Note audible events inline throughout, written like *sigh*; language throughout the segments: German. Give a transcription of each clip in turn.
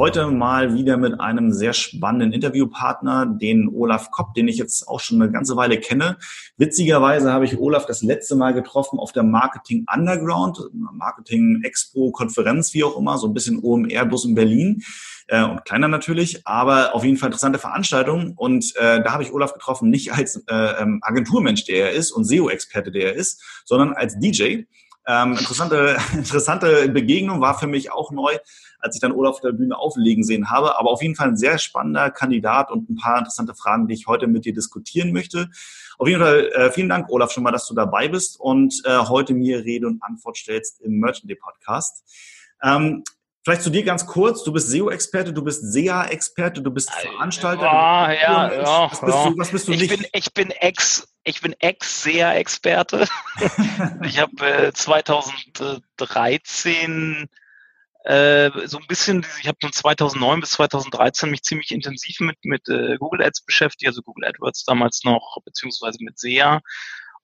Heute mal wieder mit einem sehr spannenden Interviewpartner, den Olaf Kopp, den ich jetzt auch schon eine ganze Weile kenne. Witzigerweise habe ich Olaf das letzte Mal getroffen auf der Marketing Underground, Marketing Expo, Konferenz, wie auch immer, so ein bisschen OMR, bloß in Berlin äh, und kleiner natürlich, aber auf jeden Fall interessante Veranstaltung. Und äh, da habe ich Olaf getroffen, nicht als äh, ähm, Agenturmensch, der er ist und SEO-Experte, der er ist, sondern als DJ. Ähm, interessante, *laughs* interessante Begegnung war für mich auch neu, als ich dann Olaf auf der Bühne auflegen sehen habe. Aber auf jeden Fall ein sehr spannender Kandidat und ein paar interessante Fragen, die ich heute mit dir diskutieren möchte. Auf jeden Fall äh, vielen Dank, Olaf, schon mal, dass du dabei bist und äh, heute mir Rede und Antwort stellst im Merchant Day Podcast. Ähm, Vielleicht zu dir ganz kurz. Du bist SEO-Experte, du bist SEA-Experte, du bist Veranstalter. Ja, ja, ja, was bist ja. du, was bist du ich nicht? Bin, ich bin Ex, ich bin Ex-SEA-Experte. *laughs* ich habe äh, 2013 äh, so ein bisschen, ich habe von 2009 bis 2013 mich ziemlich intensiv mit, mit äh, Google Ads beschäftigt, also Google AdWords damals noch, beziehungsweise mit SEA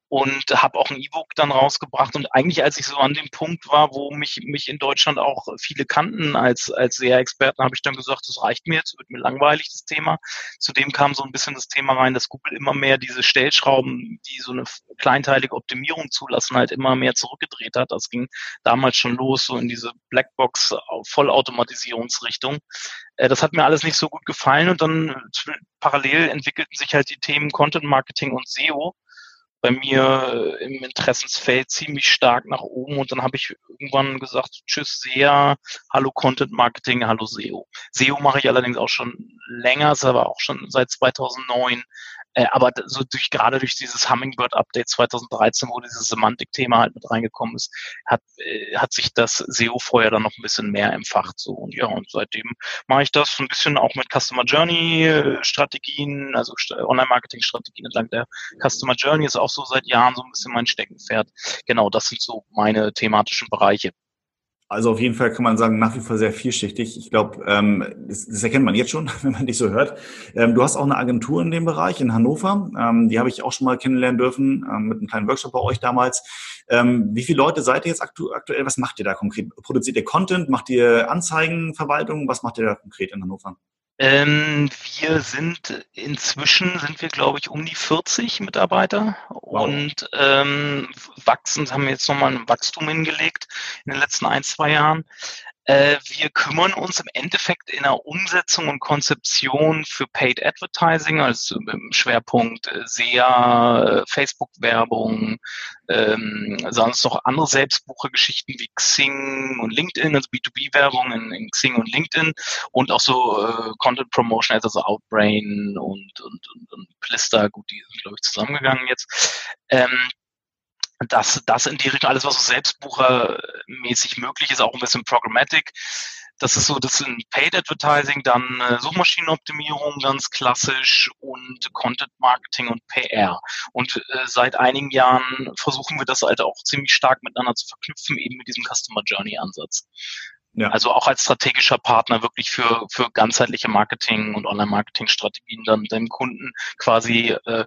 und habe auch ein E-Book dann rausgebracht. Und eigentlich, als ich so an dem Punkt war, wo mich, mich in Deutschland auch viele kannten als, als SEA-Experten, habe ich dann gesagt, das reicht mir, jetzt wird mir langweilig, das Thema. Zudem kam so ein bisschen das Thema rein, dass Google immer mehr diese Stellschrauben, die so eine kleinteilige Optimierung zulassen, halt immer mehr zurückgedreht hat. Das ging damals schon los, so in diese Blackbox Vollautomatisierungsrichtung. Äh, das hat mir alles nicht so gut gefallen und dann parallel entwickelten sich halt die Themen Content Marketing und SEO bei mir im Interessensfeld ziemlich stark nach oben und dann habe ich irgendwann gesagt, tschüss SEA, hallo Content Marketing, hallo SEO. SEO mache ich allerdings auch schon länger, ist aber auch schon seit 2009 äh, aber so durch, gerade durch dieses Hummingbird-Update 2013, wo dieses Semantik-Thema halt mit reingekommen ist, hat, äh, hat sich das SEO-Feuer dann noch ein bisschen mehr empfacht. So. Und ja, und seitdem mache ich das ein bisschen auch mit Customer Journey-Strategien, also Online-Marketing-Strategien entlang der Customer Journey ist auch so seit Jahren so ein bisschen mein Steckenpferd. Genau, das sind so meine thematischen Bereiche. Also auf jeden Fall kann man sagen, nach wie vor sehr vielschichtig. Ich glaube, ähm, das, das erkennt man jetzt schon, *laughs* wenn man dich so hört. Ähm, du hast auch eine Agentur in dem Bereich in Hannover. Ähm, die habe ich auch schon mal kennenlernen dürfen ähm, mit einem kleinen Workshop bei euch damals. Ähm, wie viele Leute seid ihr jetzt aktu aktuell? Was macht ihr da konkret? Produziert ihr Content? Macht ihr Anzeigenverwaltung? Was macht ihr da konkret in Hannover? Ähm, wir sind inzwischen sind wir, glaube ich, um die 40 Mitarbeiter wow. und ähm, wachsen, haben jetzt nochmal ein Wachstum hingelegt in den letzten ein, zwei Jahren. Äh, wir kümmern uns im Endeffekt in der Umsetzung und Konzeption für Paid Advertising, also im Schwerpunkt äh, SEA, äh, Facebook-Werbung, ähm, sonst noch andere Selbstbuchergeschichten wie Xing und LinkedIn, also B2B-Werbung in, in, Xing und LinkedIn und auch so äh, Content Promotion, also so Outbrain und, und, und, und Plister, gut, die sind, glaube ich, zusammengegangen jetzt. Ähm, das, das in die Richtung, alles, was so selbstbuchermäßig möglich ist, auch ein bisschen Programmatic. Das ist so, das sind Paid Advertising, dann äh, Suchmaschinenoptimierung ganz klassisch und Content Marketing und PR. Und äh, seit einigen Jahren versuchen wir das halt auch ziemlich stark miteinander zu verknüpfen, eben mit diesem Customer Journey Ansatz. Ja. Also auch als strategischer Partner wirklich für, für ganzheitliche Marketing und Online-Marketing-Strategien dann dem Kunden quasi äh,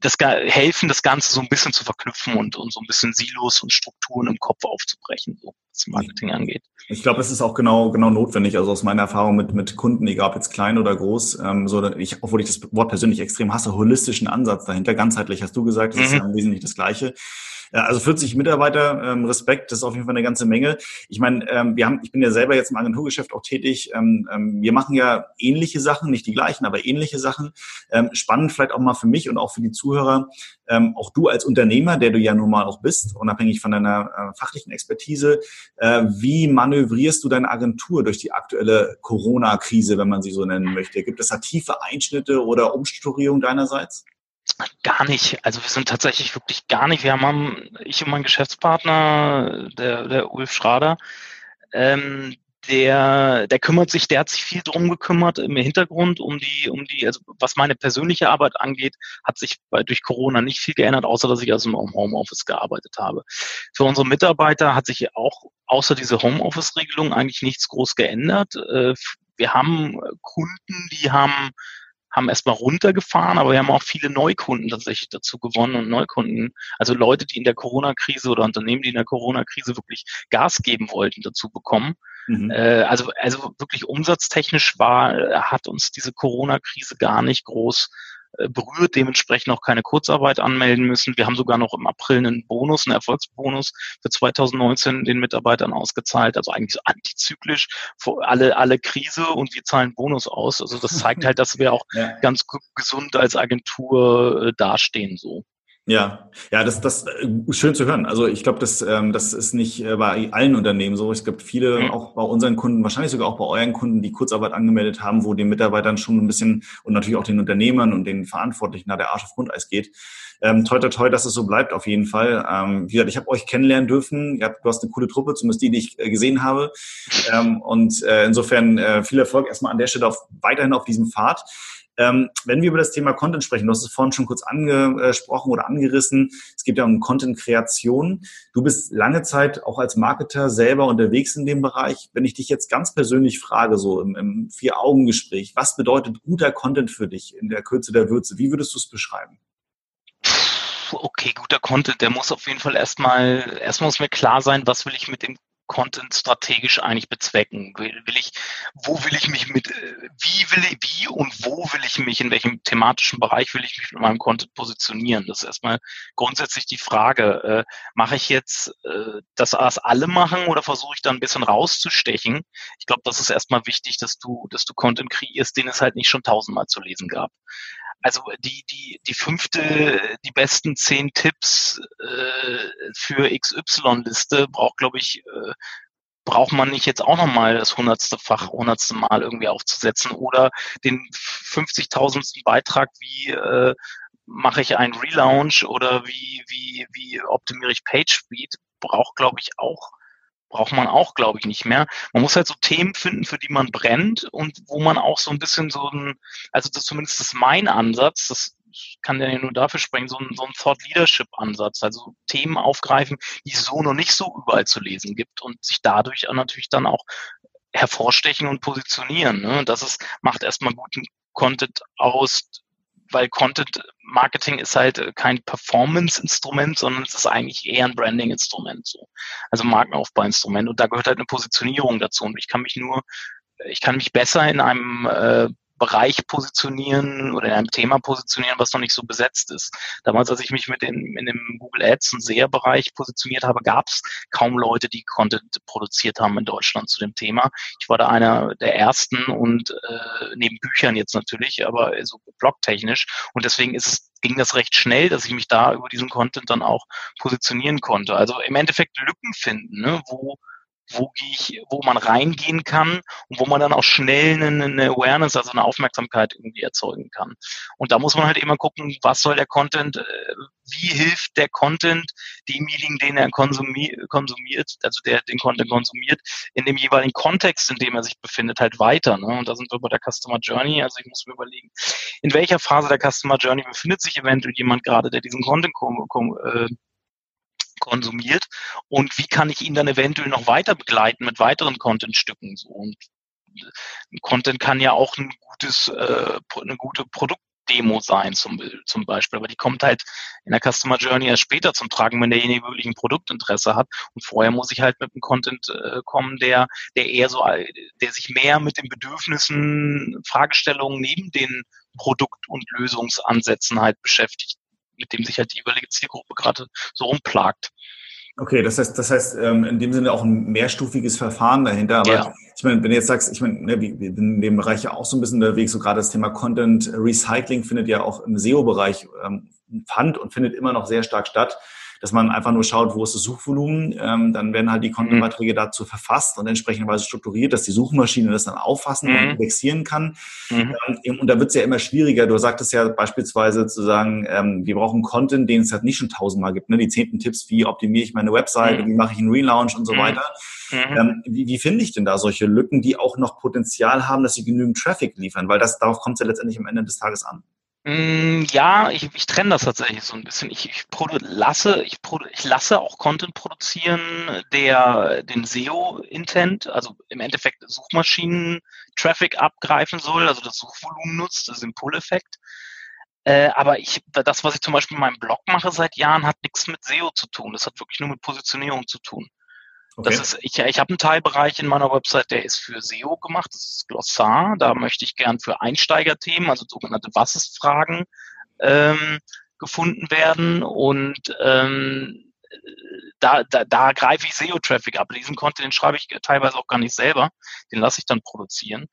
das helfen, das Ganze so ein bisschen zu verknüpfen und, und so ein bisschen Silos und Strukturen im Kopf aufzubrechen, so was Marketing angeht. Ich glaube, es ist auch genau genau notwendig. Also aus meiner Erfahrung mit mit Kunden, egal ob jetzt klein oder groß, ähm, so ich, obwohl ich das Wort persönlich extrem hasse, holistischen Ansatz dahinter, ganzheitlich hast du gesagt, das mhm. ist ja wesentlich das Gleiche. Also 40 Mitarbeiter, ähm, Respekt, das ist auf jeden Fall eine ganze Menge. Ich meine, ähm, wir haben, ich bin ja selber jetzt im Agenturgeschäft auch tätig. Ähm, ähm, wir machen ja ähnliche Sachen, nicht die gleichen, aber ähnliche Sachen. Ähm, spannend vielleicht auch mal für mich und auch für die Zuhörer, ähm, auch du als Unternehmer, der du ja nun mal auch bist, unabhängig von deiner äh, fachlichen Expertise, äh, wie manövrierst du deine Agentur durch die aktuelle Corona-Krise, wenn man sie so nennen möchte? Gibt es da tiefe Einschnitte oder Umstrukturierung deinerseits? Gar nicht. Also wir sind tatsächlich wirklich gar nicht. Wir haben, ich und mein Geschäftspartner, der, der Ulf Schrader, ähm, der, der kümmert sich, der hat sich viel drum gekümmert im Hintergrund um die, um die, also was meine persönliche Arbeit angeht, hat sich bei, durch Corona nicht viel geändert, außer dass ich also im Homeoffice gearbeitet habe. Für unsere Mitarbeiter hat sich auch außer diese Homeoffice-Regelung eigentlich nichts groß geändert. Äh, wir haben Kunden, die haben haben erstmal runtergefahren, aber wir haben auch viele Neukunden tatsächlich dazu gewonnen und Neukunden, also Leute, die in der Corona-Krise oder Unternehmen, die in der Corona-Krise wirklich Gas geben wollten, dazu bekommen. Mhm. Äh, also, also wirklich umsatztechnisch war, hat uns diese Corona-Krise gar nicht groß äh, berührt, dementsprechend auch keine Kurzarbeit anmelden müssen. Wir haben sogar noch im April einen Bonus, einen Erfolgsbonus für 2019 den Mitarbeitern ausgezahlt, also eigentlich so antizyklisch vor alle, alle Krise und wir zahlen Bonus aus. Also das zeigt *laughs* halt, dass wir auch ja. ganz gesund als Agentur äh, dastehen so. Ja, ja, das, das äh, schön zu hören. Also ich glaube, das, ähm, das ist nicht äh, bei allen Unternehmen so. Es gibt viele, mhm. auch bei unseren Kunden, wahrscheinlich sogar auch bei euren Kunden, die Kurzarbeit angemeldet haben, wo den Mitarbeitern schon ein bisschen und natürlich auch den Unternehmern und den Verantwortlichen nach der Arsch auf Grundeis geht. Ähm, toi, toi, toi, dass es so bleibt auf jeden Fall. Ähm, wie gesagt, ich habe euch kennenlernen dürfen. Ihr habt, du hast eine coole Truppe, zumindest die, die ich äh, gesehen habe. *laughs* Ähm, und äh, insofern äh, viel Erfolg erstmal an der Stelle auf, weiterhin auf diesem Pfad. Ähm, wenn wir über das Thema Content sprechen, du hast es vorhin schon kurz angesprochen oder angerissen, es geht ja um Content-Kreation. Du bist lange Zeit auch als Marketer selber unterwegs in dem Bereich. Wenn ich dich jetzt ganz persönlich frage, so im, im Vier-Augen-Gespräch, was bedeutet guter Content für dich in der Kürze der Würze? Wie würdest du es beschreiben? okay, guter Content, der muss auf jeden Fall erstmal, erstmal muss mir klar sein, was will ich mit dem Content strategisch eigentlich bezwecken? Will, will ich, wo will ich mich mit, äh, wie will ich, wie und wo will ich mich, in welchem thematischen Bereich will ich mich mit meinem Content positionieren? Das ist erstmal grundsätzlich die Frage, äh, mache ich jetzt äh, das, was alle machen oder versuche ich da ein bisschen rauszustechen? Ich glaube, das ist erstmal wichtig, dass du, dass du Content kreierst, den es halt nicht schon tausendmal zu lesen gab also die, die, die fünfte, die besten zehn Tipps äh, für XY-Liste braucht, glaube ich, äh, braucht man nicht jetzt auch nochmal das hundertste Fach, hundertste Mal irgendwie aufzusetzen oder den 50.000. Beitrag, wie äh, mache ich einen Relaunch oder wie, wie, wie optimiere ich PageSpeed, braucht, glaube ich, auch braucht man auch, glaube ich, nicht mehr. Man muss halt so Themen finden, für die man brennt und wo man auch so ein bisschen so ein, also das zumindest ist mein Ansatz, das kann ja nur dafür sprechen, so ein, so ein Thought Leadership Ansatz, also Themen aufgreifen, die es so noch nicht so überall zu lesen gibt und sich dadurch natürlich dann auch hervorstechen und positionieren. Ne? Das ist, macht erstmal guten Content aus, weil Content Marketing ist halt äh, kein Performance-Instrument, sondern es ist eigentlich eher ein Branding-Instrument, so. Also Markenaufbau-Instrument. Und da gehört halt eine Positionierung dazu. Und ich kann mich nur, ich kann mich besser in einem äh, Bereich positionieren oder in einem Thema positionieren, was noch nicht so besetzt ist. Damals, als ich mich mit dem, in dem Google Ads und SEA-Bereich positioniert habe, gab es kaum Leute, die Content produziert haben in Deutschland zu dem Thema. Ich war da einer der ersten und äh, neben Büchern jetzt natürlich, aber so blogtechnisch. Und deswegen ist es ging das recht schnell, dass ich mich da über diesen Content dann auch positionieren konnte. Also im Endeffekt Lücken finden, ne, wo wo gehe ich, wo man reingehen kann und wo man dann auch schnell eine, Awareness, also eine Aufmerksamkeit irgendwie erzeugen kann. Und da muss man halt immer gucken, was soll der Content, äh, wie hilft der Content demjenigen, den er konsumiert, also der den Content konsumiert, in dem jeweiligen Kontext, in dem er sich befindet, halt weiter. Ne? Und da sind wir bei der Customer Journey. Also ich muss mir überlegen, in welcher Phase der Customer Journey befindet sich eventuell jemand gerade, der diesen Content äh, konsumiert und wie kann ich ihn dann eventuell noch weiter begleiten mit weiteren Contentstücken. So. Und Content kann ja auch ein gutes, äh, eine gute Produktdemo sein zum, zum Beispiel, aber die kommt halt in der Customer Journey erst später zum Tragen, wenn derjenige wirklich ein Produktinteresse hat. Und vorher muss ich halt mit einem Content äh, kommen, der, der eher so, der sich mehr mit den Bedürfnissen, Fragestellungen neben den Produkt- und Lösungsansätzen halt beschäftigt mit dem sich halt die jeweilige Zielgruppe gerade so rumplagt. Okay, das heißt, das heißt ähm, in dem Sinne auch ein mehrstufiges Verfahren dahinter. Aber ja. ich meine, wenn du jetzt sagst, ich meine, ne, wir sind in dem Bereich ja auch so ein bisschen unterwegs, so gerade das Thema Content Recycling findet ja auch im SEO-Bereich ähm, Pfand und findet immer noch sehr stark statt. Dass man einfach nur schaut, wo ist das Suchvolumen, ähm, dann werden halt die Content-Beiträge mhm. dazu verfasst und entsprechenderweise strukturiert, dass die Suchmaschine das dann auffassen mhm. und indexieren kann. Mhm. Ähm, und da wird es ja immer schwieriger. Du sagtest ja beispielsweise zu sagen, ähm, wir brauchen Content, den es halt nicht schon tausendmal gibt. Ne? Die zehnten Tipps, wie optimiere ich meine Website, mhm. wie mache ich einen Relaunch und so mhm. weiter. Mhm. Ähm, wie, wie finde ich denn da solche Lücken, die auch noch Potenzial haben, dass sie genügend Traffic liefern? Weil das darauf kommt es ja letztendlich am Ende des Tages an. Mm, ja, ich, ich trenne das tatsächlich so ein bisschen. Ich, ich, lasse, ich, ich lasse auch Content produzieren, der den SEO-Intent, also im Endeffekt Suchmaschinen-Traffic abgreifen soll, also das Suchvolumen nutzt, das ist ein Pull-Effekt. Äh, aber ich, das, was ich zum Beispiel in meinem Blog mache seit Jahren, hat nichts mit SEO zu tun. Das hat wirklich nur mit Positionierung zu tun. Okay. Das ist, ich, ich habe einen Teilbereich in meiner Website, der ist für SEO gemacht, das ist Glossar. Da möchte ich gern für Einsteigerthemen, also sogenannte Was ist Fragen, ähm, gefunden werden. Und ähm, da, da, da greife ich SEO-Traffic ab. Diesen Content, den schreibe ich teilweise auch gar nicht selber. Den lasse ich dann produzieren.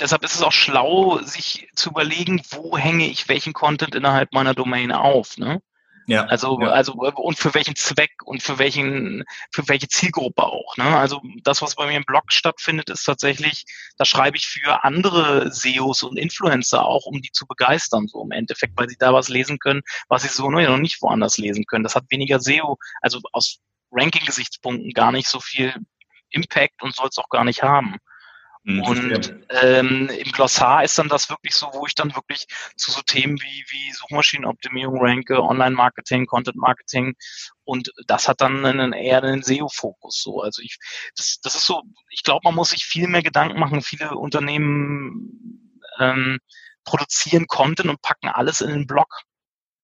Deshalb ist es auch schlau, sich zu überlegen, wo hänge ich welchen Content innerhalb meiner Domain auf. Ne? Ja. Also, ja. also, und für welchen Zweck und für welchen, für welche Zielgruppe auch. Ne? Also, das, was bei mir im Blog stattfindet, ist tatsächlich, da schreibe ich für andere SEOs und Influencer auch, um die zu begeistern, so im Endeffekt, weil sie da was lesen können, was sie so noch nicht woanders lesen können. Das hat weniger SEO, also aus Ranking-Gesichtspunkten gar nicht so viel Impact und soll es auch gar nicht haben. Und ähm, im Glossar ist dann das wirklich so, wo ich dann wirklich zu so Themen wie, wie Suchmaschinenoptimierung ranke, Online-Marketing, Content-Marketing und das hat dann einen, eher einen SEO-Fokus. So. Also ich, das, das ist so, ich glaube, man muss sich viel mehr Gedanken machen. Viele Unternehmen ähm, produzieren Content und packen alles in den Blog.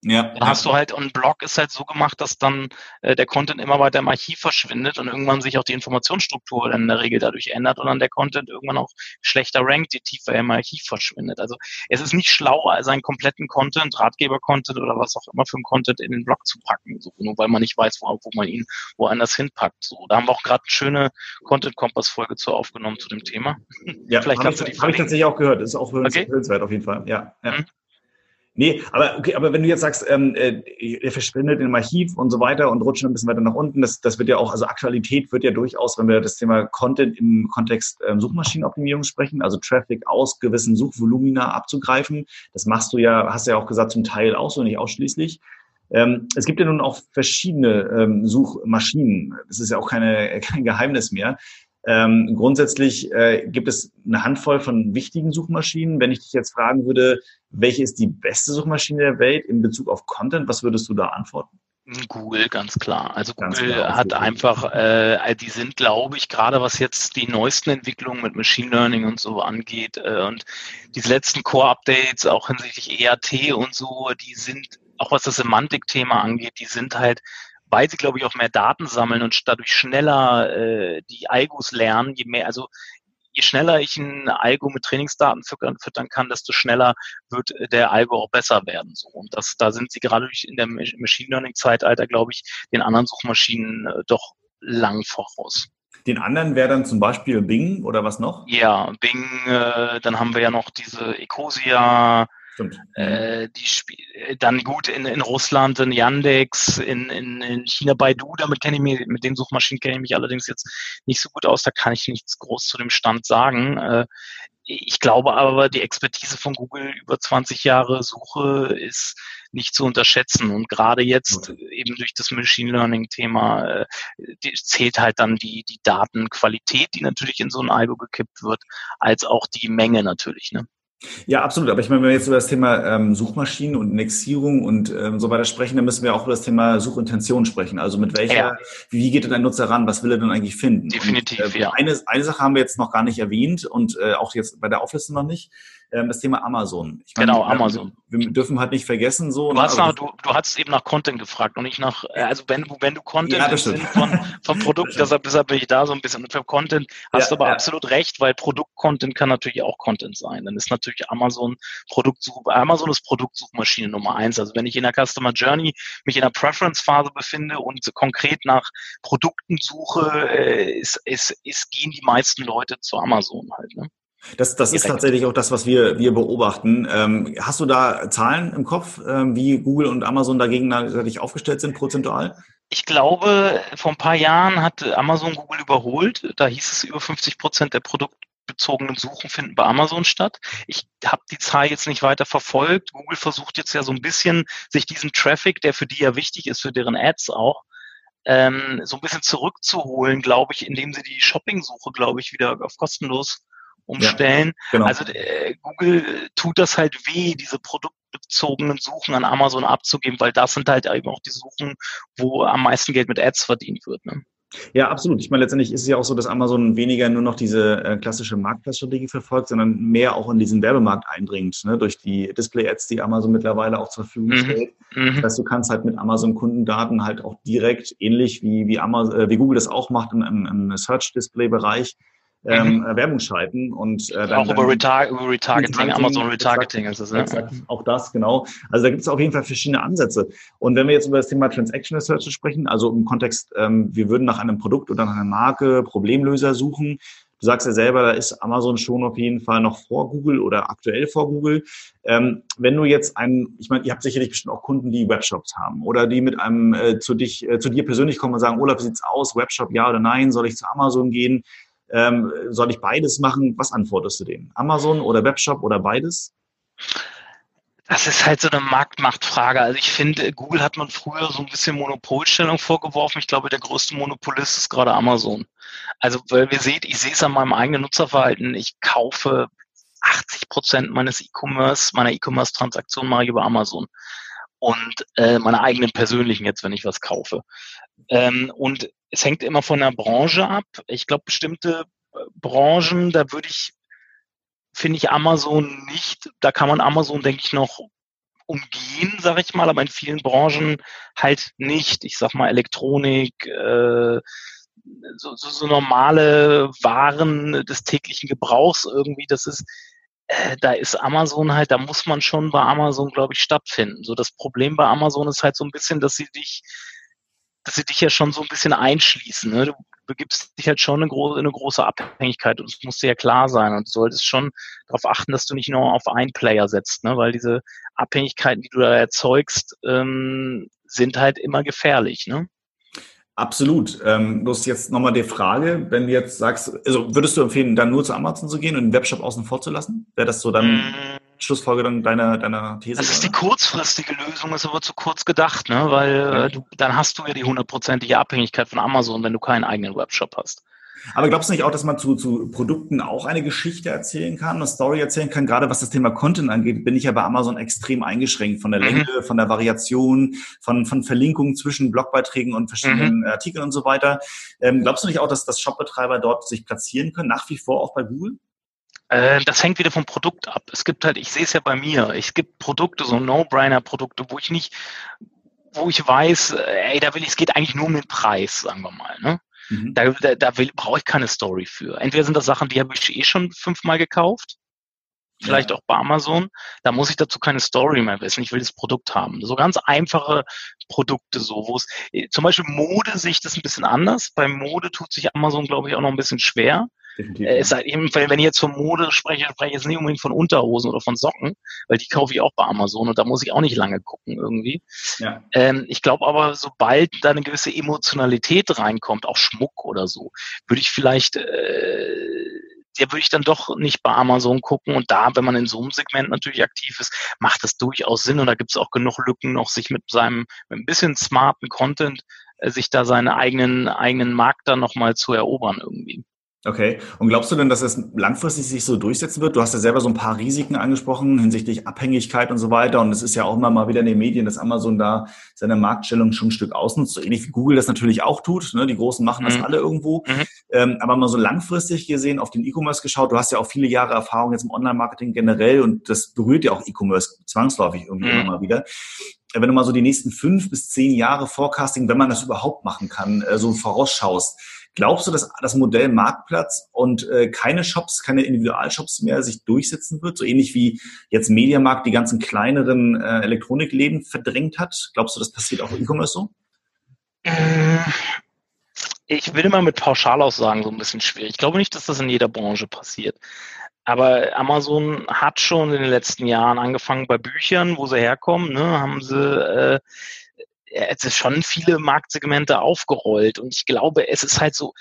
Ja, dann hast du halt, und ein Blog ist halt so gemacht, dass dann äh, der Content immer weiter im Archiv verschwindet und irgendwann sich auch die Informationsstruktur in der Regel dadurch ändert und dann der Content irgendwann auch schlechter rankt, je tiefer er im Archiv verschwindet. Also es ist nicht schlau, seinen kompletten Content, Ratgeber-Content oder was auch immer für ein Content in den Blog zu packen, so, nur weil man nicht weiß, wo, wo man ihn woanders hinpackt. So, da haben wir auch gerade eine schöne Content-Kompass-Folge zu aufgenommen zu dem Thema. Ja, *laughs* vielleicht kannst ich, du die Habe ich tatsächlich auch gehört, das ist auch hörenswert okay. auf jeden Fall. Ja, ja. Mhm. Nee, aber okay, aber wenn du jetzt sagst, ähm, äh, er verschwindet im Archiv und so weiter und rutscht ein bisschen weiter nach unten, das, das wird ja auch, also Aktualität wird ja durchaus, wenn wir das Thema Content im Kontext ähm, Suchmaschinenoptimierung sprechen, also Traffic aus gewissen Suchvolumina abzugreifen. Das machst du ja, hast du ja auch gesagt, zum Teil auch so, nicht ausschließlich. Ähm, es gibt ja nun auch verschiedene ähm, Suchmaschinen. Das ist ja auch keine, *laughs* kein Geheimnis mehr. Ähm, grundsätzlich äh, gibt es eine Handvoll von wichtigen Suchmaschinen. Wenn ich dich jetzt fragen würde, welche ist die beste Suchmaschine der Welt in Bezug auf Content, was würdest du da antworten? Google, ganz klar. Also ganz Google klar, hat Google. einfach, äh, die sind, glaube ich, gerade was jetzt die neuesten Entwicklungen mit Machine Learning und so angeht äh, und diese letzten Core-Updates auch hinsichtlich ERT und so, die sind, auch was das Semantik-Thema angeht, die sind halt weil sie, glaube ich, auch mehr Daten sammeln und dadurch schneller äh, die Algos lernen, je mehr, also je schneller ich ein Algo mit Trainingsdaten füttern, kann, desto schneller wird der Algo auch besser werden. So. Und das, da sind sie gerade in der Machine Learning Zeitalter, glaube ich, den anderen Suchmaschinen äh, doch lang voraus. Den anderen wäre dann zum Beispiel Bing oder was noch? Ja, Bing, äh, dann haben wir ja noch diese Ecosia. Äh, die Sp äh, dann gut in, in Russland, in Yandex, in, in, in China Baidu, damit kenne ich mich, mit den Suchmaschinen kenne ich mich allerdings jetzt nicht so gut aus, da kann ich nichts groß zu dem Stand sagen. Äh, ich glaube aber, die Expertise von Google über 20 Jahre Suche ist nicht zu unterschätzen. Und gerade jetzt okay. eben durch das Machine Learning Thema äh, zählt halt dann die, die Datenqualität, die natürlich in so ein Algo gekippt wird, als auch die Menge natürlich. Ne? Ja, absolut. Aber ich meine, wenn wir jetzt über das Thema ähm, Suchmaschinen und Indexierung und ähm, so weiter sprechen, dann müssen wir auch über das Thema Suchintention sprechen. Also mit welcher, ja. wie geht denn ein Nutzer ran? Was will er denn eigentlich finden? Definitiv, und, äh, ja. Eine, eine Sache haben wir jetzt noch gar nicht erwähnt und äh, auch jetzt bei der Auflistung noch nicht ähm, das Thema Amazon. Ich meine, genau, Amazon. Wir, wir dürfen halt nicht vergessen, so. Du hast, nach, du, du hast eben nach Content gefragt und nicht nach, äh, also wenn, wenn du Content ja, von, von *laughs* Produkt, deshalb, deshalb bin ich da so ein bisschen. Und für Content hast ja, du aber ja. absolut recht, weil Produkt-Content kann natürlich auch Content sein. Dann ist natürlich Amazon Produktsuch, Amazon ist Produktsuchmaschine Nummer eins. Also wenn ich in der Customer Journey mich in der Preference-Phase befinde und konkret nach Produkten suche, äh, ist, ist, ist, gehen die meisten Leute zu Amazon halt. Ne? Das, das ist tatsächlich auch das, was wir, wir beobachten. Ähm, hast du da Zahlen im Kopf, ähm, wie Google und Amazon dagegen gegenseitig aufgestellt sind, prozentual? Ich glaube, vor ein paar Jahren hat Amazon Google überholt. Da hieß es, über 50 Prozent der produktbezogenen Suchen finden bei Amazon statt. Ich habe die Zahl jetzt nicht weiter verfolgt. Google versucht jetzt ja so ein bisschen, sich diesen Traffic, der für die ja wichtig ist, für deren Ads auch, ähm, so ein bisschen zurückzuholen, glaube ich, indem sie die Shopping-Suche, glaube ich, wieder auf kostenlos umstellen. Ja, genau. Also äh, Google tut das halt weh, diese produktbezogenen Suchen an Amazon abzugeben, weil das sind halt eben auch die Suchen, wo am meisten Geld mit Ads verdient wird. Ne? Ja, absolut. Ich meine, letztendlich ist es ja auch so, dass Amazon weniger nur noch diese äh, klassische Marktplatzstrategie verfolgt, sondern mehr auch in diesen Werbemarkt eindringt, ne? durch die Display-Ads, die Amazon mittlerweile auch zur Verfügung mhm. stellt. Mhm. Das heißt, du kannst halt mit Amazon-Kundendaten halt auch direkt, ähnlich wie, wie, Amazon, äh, wie Google das auch macht im, im, im Search-Display-Bereich, ähm, mhm. Werbung schalten und äh, dann, auch über, Retar über Retargeting, Amazon Retargeting ist es, ne? Exakt, auch das, genau. Also da gibt es auf jeden Fall verschiedene Ansätze. Und wenn wir jetzt über das Thema Transactional Search sprechen, also im Kontext, ähm, wir würden nach einem Produkt oder nach einer Marke Problemlöser suchen, Du sagst ja selber, da ist Amazon schon auf jeden Fall noch vor Google oder aktuell vor Google. Ähm, wenn du jetzt einen, ich meine, ihr habt sicherlich bestimmt auch Kunden, die Webshops haben oder die mit einem äh, zu dich, äh, zu dir persönlich kommen und sagen, Olaf, wie sieht's aus? Webshop, ja oder nein? Soll ich zu Amazon gehen? Ähm, soll ich beides machen? Was antwortest du denen? Amazon oder Webshop oder beides? Das ist halt so eine Marktmachtfrage. Also ich finde, Google hat man früher so ein bisschen Monopolstellung vorgeworfen. Ich glaube, der größte Monopolist ist gerade Amazon. Also, weil wir seht, ich sehe es an meinem eigenen Nutzerverhalten. Ich kaufe 80 Prozent meines E-Commerce, meiner E-Commerce-Transaktion mache ich über Amazon. Und äh, meine eigenen persönlichen jetzt, wenn ich was kaufe. Ähm, und es hängt immer von der Branche ab. Ich glaube, bestimmte äh, Branchen, da würde ich, finde ich Amazon nicht, da kann man Amazon, denke ich, noch umgehen, sage ich mal, aber in vielen Branchen halt nicht. Ich sag mal Elektronik, äh, so, so, so normale Waren des täglichen Gebrauchs irgendwie, das ist, äh, da ist Amazon halt, da muss man schon bei Amazon, glaube ich, stattfinden. So das Problem bei Amazon ist halt so ein bisschen, dass sie dich dass sie dich ja schon so ein bisschen einschließen. Ne? Du begibst dich halt schon in, eine große Abhängigkeit und es muss dir ja klar sein und du solltest schon darauf achten, dass du nicht nur auf einen Player setzt, ne? weil diese Abhängigkeiten, die du da erzeugst, ähm, sind halt immer gefährlich. Ne? Absolut. Ähm, bloß jetzt nochmal die Frage, wenn du jetzt sagst, also würdest du empfehlen, dann nur zu Amazon zu gehen und den Webshop außen vor zu lassen? Wäre das so dann mm. Schlussfolgerung deiner, deiner These? Das ist die kurzfristige Lösung, ist aber zu kurz gedacht, ne? weil äh, du, dann hast du ja die hundertprozentige Abhängigkeit von Amazon, wenn du keinen eigenen Webshop hast. Aber glaubst du nicht auch, dass man zu, zu Produkten auch eine Geschichte erzählen kann, eine Story erzählen kann? Gerade was das Thema Content angeht, bin ich ja bei Amazon extrem eingeschränkt von der mhm. Länge, von der Variation, von, von Verlinkungen zwischen Blogbeiträgen und verschiedenen mhm. Artikeln und so weiter. Ähm, glaubst du nicht auch, dass, dass Shopbetreiber dort sich platzieren können, nach wie vor auch bei Google? Äh, das hängt wieder vom Produkt ab. Es gibt halt, ich sehe es ja bei mir, es gibt Produkte, so No-Brainer-Produkte, wo ich nicht, wo ich weiß, äh, ey, da will ich, es geht eigentlich nur um den Preis, sagen wir mal. Ne? Mhm. Da, da, da brauche ich keine Story für. Entweder sind das Sachen, die habe ich eh schon fünfmal gekauft, vielleicht ja. auch bei Amazon. Da muss ich dazu keine Story mehr wissen. Ich will das Produkt haben. So ganz einfache Produkte, so wo es zum Beispiel Mode sehe ich das ein bisschen anders. Bei Mode tut sich Amazon, glaube ich, auch noch ein bisschen schwer. Definitiv. Äh, es sei eben, wenn ich jetzt von Mode spreche, spreche ich jetzt nicht unbedingt von Unterhosen oder von Socken, weil die kaufe ich auch bei Amazon und da muss ich auch nicht lange gucken irgendwie. Ja. Ähm, ich glaube aber, sobald da eine gewisse Emotionalität reinkommt, auch Schmuck oder so, würde ich vielleicht, äh, der würde ich dann doch nicht bei Amazon gucken und da, wenn man in so einem Segment natürlich aktiv ist, macht das durchaus Sinn und da gibt es auch genug Lücken, noch sich mit seinem, mit ein bisschen smarten Content, äh, sich da seinen eigenen, eigenen Markt dann nochmal zu erobern irgendwie. Okay. Und glaubst du denn, dass es langfristig sich so durchsetzen wird? Du hast ja selber so ein paar Risiken angesprochen hinsichtlich Abhängigkeit und so weiter. Und es ist ja auch immer mal wieder in den Medien, dass Amazon da seine Marktstellung schon ein Stück ausnutzt, so ähnlich wie Google das natürlich auch tut. Ne? Die Großen machen das mhm. alle irgendwo. Mhm. Ähm, aber mal so langfristig gesehen auf den E-Commerce geschaut. Du hast ja auch viele Jahre Erfahrung jetzt im Online-Marketing generell und das berührt ja auch E-Commerce zwangsläufig irgendwie mhm. immer mal wieder wenn du mal so die nächsten fünf bis zehn Jahre Forecasting, wenn man das überhaupt machen kann, äh, so vorausschaust, Glaubst du, dass das Modell Marktplatz und äh, keine Shops, keine Individualshops mehr sich durchsetzen wird? So ähnlich wie jetzt Mediamarkt die ganzen kleineren äh, Elektronikläden verdrängt hat? Glaubst du, das passiert auch im E-Commerce so? Äh, ich will immer mit Pauschalaussagen so ein bisschen schwierig. Ich glaube nicht, dass das in jeder Branche passiert. aber Amazon hat schon in den letzten Jahren angefangen bei Büchern, wo sie herkommen, ne, haben sie äh, es ist schon viele Marktsegmente aufgerollt und ich glaube, es ist halt so,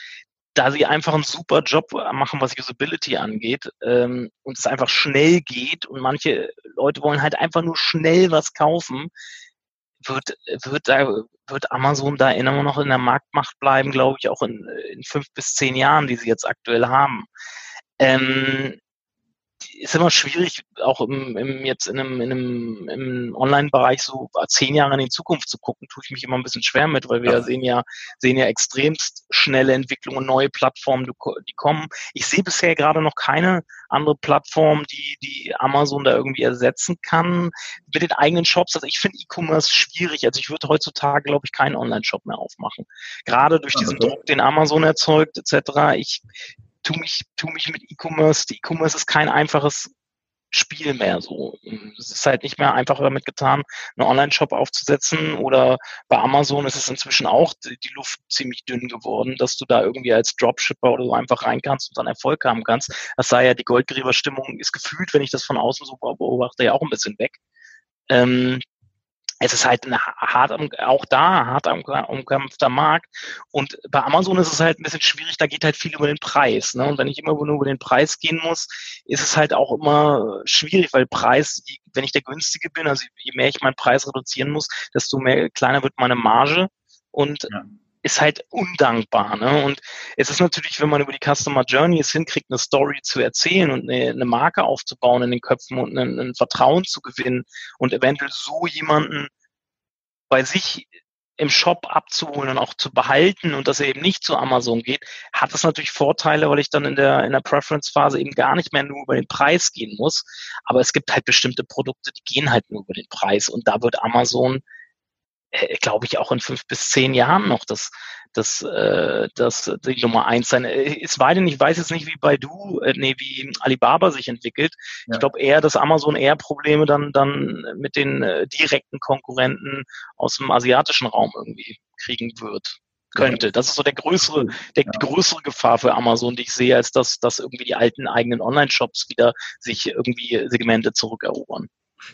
da sie einfach einen super Job machen, was Usability angeht ähm, und es einfach schnell geht und manche Leute wollen halt einfach nur schnell was kaufen, wird, wird, da, wird Amazon da immer noch in der Marktmacht bleiben, glaube ich, auch in, in fünf bis zehn Jahren, die sie jetzt aktuell haben. Ähm, ist immer schwierig, auch im, im jetzt in einem, in einem im Online-Bereich so zehn Jahre in die Zukunft zu gucken, tue ich mich immer ein bisschen schwer mit, weil wir ja. sehen ja sehen ja extremst schnelle Entwicklungen, neue Plattformen, die kommen. Ich sehe bisher gerade noch keine andere Plattform, die die Amazon da irgendwie ersetzen kann mit den eigenen Shops. Also ich finde E-Commerce schwierig. Also ich würde heutzutage glaube ich keinen Online-Shop mehr aufmachen. Gerade durch diesen Druck, den Amazon erzeugt etc. Ich tu mich, tu mich mit E-Commerce. E-Commerce ist kein einfaches Spiel mehr so. Es ist halt nicht mehr einfach damit getan, einen Online-Shop aufzusetzen oder bei Amazon ist es inzwischen auch die Luft ziemlich dünn geworden, dass du da irgendwie als Dropshipper oder so einfach rein kannst und dann Erfolg haben kannst. Das sei ja die Goldgräberstimmung ist gefühlt, wenn ich das von außen so beobachte, ja auch ein bisschen weg. Ähm, es ist halt ein hart, auch da hart umkämpfter Markt. Und bei Amazon ist es halt ein bisschen schwierig, da geht halt viel über den Preis. Ne? Und wenn ich immer nur über den Preis gehen muss, ist es halt auch immer schwierig, weil Preis, wenn ich der günstige bin, also je mehr ich meinen Preis reduzieren muss, desto mehr kleiner wird meine Marge. Und ja ist halt undankbar. Ne? Und es ist natürlich, wenn man über die Customer Journey es hinkriegt, eine Story zu erzählen und eine, eine Marke aufzubauen in den Köpfen und ein, ein Vertrauen zu gewinnen und eventuell so jemanden bei sich im Shop abzuholen und auch zu behalten und dass er eben nicht zu Amazon geht, hat das natürlich Vorteile, weil ich dann in der, in der Preference-Phase eben gar nicht mehr nur über den Preis gehen muss. Aber es gibt halt bestimmte Produkte, die gehen halt nur über den Preis und da wird Amazon glaube ich, auch in fünf bis zehn Jahren noch das, das, äh, das die Nummer eins sein. Äh, ist weiter ich weiß jetzt nicht, wie bei du, äh, nee, wie Alibaba sich entwickelt. Ja. Ich glaube eher, dass Amazon eher Probleme dann, dann mit den äh, direkten Konkurrenten aus dem asiatischen Raum irgendwie kriegen wird könnte. Das ist so der größere, der, größere Gefahr für Amazon, die ich sehe, als dass, dass irgendwie die alten eigenen Online-Shops wieder sich irgendwie Segmente zurückerobern.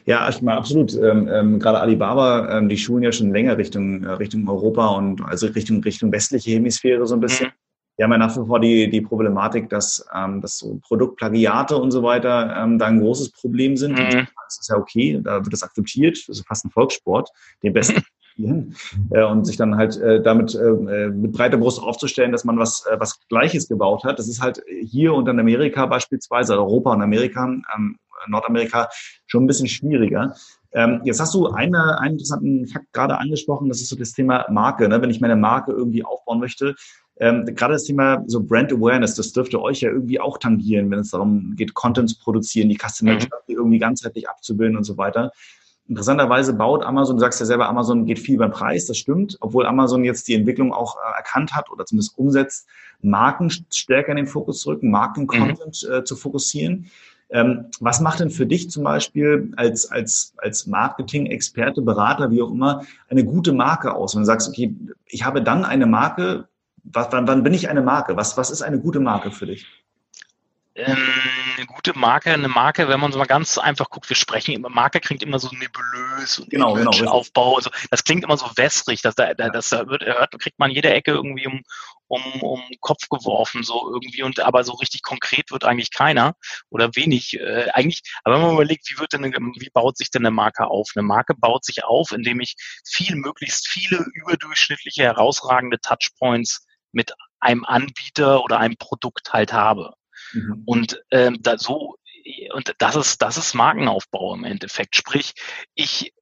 Ja, ich meine, absolut. Ähm, ähm, gerade Alibaba, ähm, die schulen ja schon länger Richtung, äh, Richtung Europa und also Richtung, Richtung westliche Hemisphäre so ein bisschen. Mhm. Wir haben ja nach wie vor die, die Problematik, dass, ähm, dass so Produktplagiate und so weiter ähm, da ein großes Problem sind. Mhm. Das ist ja okay, da wird das akzeptiert. Das ist fast ein Volkssport, den besten *laughs* spielen äh, und sich dann halt äh, damit äh, mit breiter Brust aufzustellen, dass man was, äh, was Gleiches gebaut hat. Das ist halt hier und in Amerika beispielsweise, Europa und Amerika, ähm, Nordamerika schon ein bisschen schwieriger. Ähm, jetzt hast du eine, einen interessanten Fakt gerade angesprochen, das ist so das Thema Marke. Ne? Wenn ich meine Marke irgendwie aufbauen möchte, ähm, gerade das Thema so Brand Awareness, das dürfte euch ja irgendwie auch tangieren, wenn es darum geht, Content zu produzieren, die Customer mhm. irgendwie ganzheitlich abzubilden und so weiter. Interessanterweise baut Amazon, du sagst ja selber, Amazon geht viel beim Preis, das stimmt, obwohl Amazon jetzt die Entwicklung auch äh, erkannt hat oder zumindest umsetzt, Marken stärker in den Fokus zu rücken, Marken-Content mhm. äh, zu fokussieren. Ähm, was macht denn für dich zum Beispiel als, als, als Marketing-Experte, Berater, wie auch immer, eine gute Marke aus? Wenn du sagst, okay, ich habe dann eine Marke, was, wann, wann bin ich eine Marke? Was, was ist eine gute Marke für dich? Eine gute Marke, eine Marke, wenn man so mal ganz einfach guckt, wir sprechen immer, Marke klingt immer so nebulös und genau, genau, Aufbau, also das klingt immer so wässrig, das, das, das wird, hört, kriegt man jede Ecke irgendwie um, um, um Kopf geworfen, so irgendwie, und aber so richtig konkret wird eigentlich keiner oder wenig. Äh, eigentlich, aber wenn man überlegt, wie wird denn, wie baut sich denn eine Marke auf? Eine Marke baut sich auf, indem ich viel, möglichst viele überdurchschnittliche, herausragende Touchpoints mit einem Anbieter oder einem Produkt halt habe. Mhm. Und ähm, da so und das ist das ist Markenaufbau im Endeffekt. Sprich, ich